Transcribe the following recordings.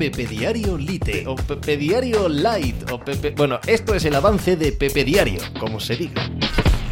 Pepe Diario Lite o Pepe Diario Light o Pepe... Bueno, esto es el avance de Pepe Diario, como se diga.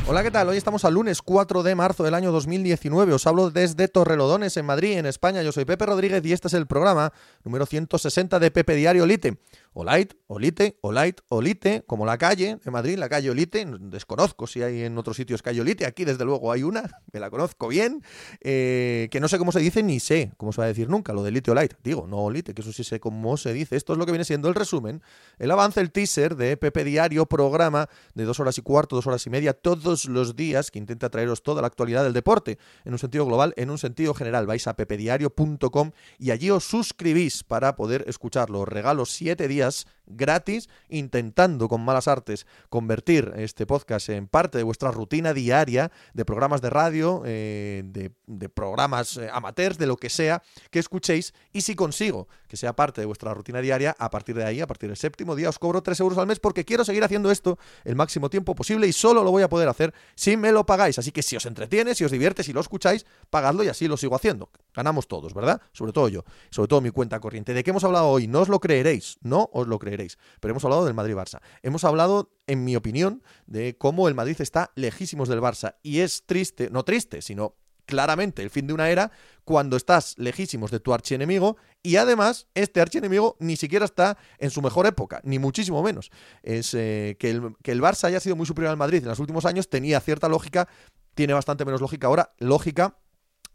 Hola, ¿qué tal? Hoy estamos al lunes 4 de marzo del año 2019. Os hablo desde Torrelodones, en Madrid, en España. Yo soy Pepe Rodríguez y este es el programa número 160 de Pepe Diario Lite. O Light, o Lite, o Light, o Lite, como la calle de Madrid, la calle Olite. Desconozco si hay en otros sitios calle Olite. Aquí, desde luego, hay una, me la conozco bien, eh, que no sé cómo se dice ni sé cómo se va a decir nunca, lo de Lite o Light. Digo, no Olite, que eso sí sé cómo se dice. Esto es lo que viene siendo el resumen, el avance, el teaser de Pepe Diario, programa de dos horas y cuarto, dos horas y media, todos los días, que intenta traeros toda la actualidad del deporte, en un sentido global, en un sentido general. Vais a pepediario.com y allí os suscribís para poder escucharlo. Os regalo siete días gratis, intentando con malas artes convertir este podcast en parte de vuestra rutina diaria de programas de radio, eh, de, programas eh, amateurs, de lo que sea que escuchéis. Y si consigo que sea parte de vuestra rutina diaria, a partir de ahí, a partir del séptimo día, os cobro 3 euros al mes porque quiero seguir haciendo esto el máximo tiempo posible y solo lo voy a poder hacer si me lo pagáis. Así que si os entretiene, si os divierte, si lo escucháis, pagadlo y así lo sigo haciendo. Ganamos todos, ¿verdad? Sobre todo yo, sobre todo mi cuenta corriente. ¿De qué hemos hablado hoy? No os lo creeréis, no os lo creeréis. Pero hemos hablado del Madrid-Barça. Hemos hablado, en mi opinión, de cómo el Madrid está lejísimos del Barça. Y es triste, no triste, sino claramente el fin de una era cuando estás lejísimos de tu archienemigo y además este archienemigo ni siquiera está en su mejor época, ni muchísimo menos. Es eh, que, el, que el Barça haya sido muy superior al Madrid en los últimos años tenía cierta lógica, tiene bastante menos lógica ahora, lógica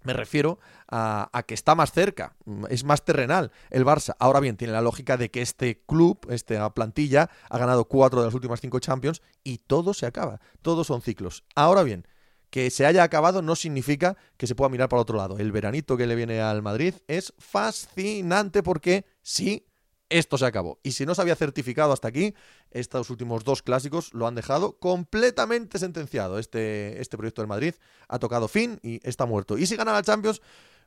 me refiero a, que está más cerca, es más terrenal el Barça. Ahora bien, tiene la lógica de que este club, esta plantilla, ha ganado cuatro de las últimas cinco Champions y todo se acaba. Todos son ciclos. Ahora bien, que se haya acabado no significa que se pueda mirar para otro lado. El veranito que le viene al Madrid es fascinante porque sí, esto se acabó. Y si no se había certificado hasta aquí, estos últimos dos clásicos lo han dejado completamente sentenciado. Este, este proyecto del Madrid ha tocado fin y está muerto. Y si gana la Champions,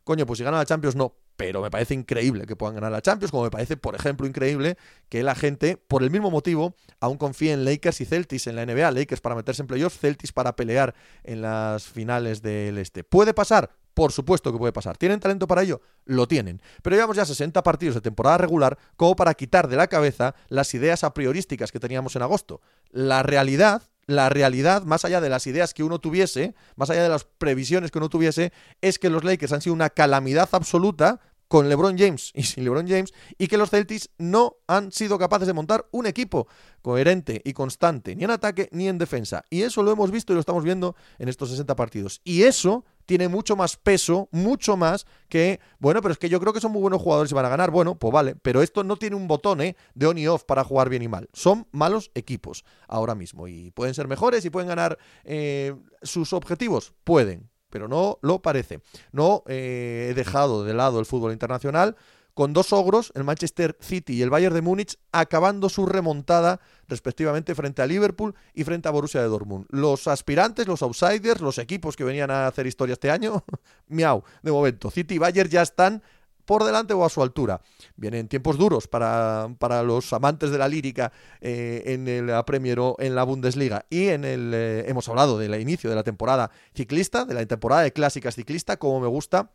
coño, pues si gana la Champions no. Pero me parece increíble que puedan ganar la Champions, como me parece, por ejemplo, increíble que la gente, por el mismo motivo, aún confíe en Lakers y Celtics en la NBA. Lakers para meterse en playoffs, Celtics para pelear en las finales del Este. ¿Puede pasar? Por supuesto que puede pasar. ¿Tienen talento para ello? Lo tienen. Pero llevamos ya 60 partidos de temporada regular como para quitar de la cabeza las ideas a priorísticas que teníamos en agosto. La realidad, la realidad, más allá de las ideas que uno tuviese, más allá de las previsiones que uno tuviese, es que los Lakers han sido una calamidad absoluta con LeBron James y sin LeBron James y que los Celtics no han sido capaces de montar un equipo coherente y constante, ni en ataque ni en defensa. Y eso lo hemos visto y lo estamos viendo en estos 60 partidos. Y eso tiene mucho más peso, mucho más que, bueno, pero es que yo creo que son muy buenos jugadores y van a ganar. Bueno, pues vale, pero esto no tiene un botón ¿eh? de on y off para jugar bien y mal. Son malos equipos ahora mismo y pueden ser mejores y pueden ganar eh, sus objetivos. Pueden, pero no lo parece. No eh, he dejado de lado el fútbol internacional con dos ogros, el Manchester City y el Bayern de Múnich, acabando su remontada respectivamente frente a Liverpool y frente a Borussia de Dortmund. Los aspirantes, los outsiders, los equipos que venían a hacer historia este año, miau, de momento. City y Bayern ya están por delante o a su altura. Vienen tiempos duros para, para los amantes de la lírica eh, en el Premier o en la Bundesliga. Y en el eh, hemos hablado del inicio de la temporada ciclista, de la temporada de clásicas ciclista, como me gusta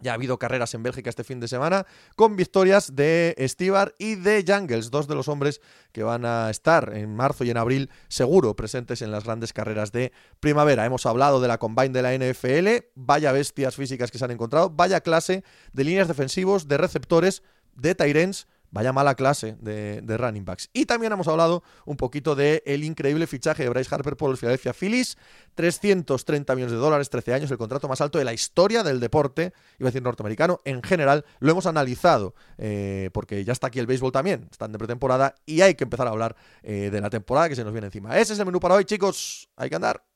ya ha habido carreras en Bélgica este fin de semana con victorias de Stibar y de Jungles, dos de los hombres que van a estar en marzo y en abril seguro presentes en las grandes carreras de primavera. Hemos hablado de la combine de la NFL, vaya bestias físicas que se han encontrado, vaya clase de líneas defensivos, de receptores, de Tyrens Vaya mala clase de, running backs. Y también hemos hablado un poquito del el increíble fichaje de Bryce Harper por el Philadelphia Phillies. 330 millones de dólares, 13 años, el contrato más alto de la historia del deporte, iba a decir norteamericano, en general. Lo hemos analizado eh, porque ya está aquí el béisbol también, están de pretemporada y hay que empezar a hablar eh, de la temporada que se nos viene encima. Ese es el menú para hoy, chicos. Hay que andar.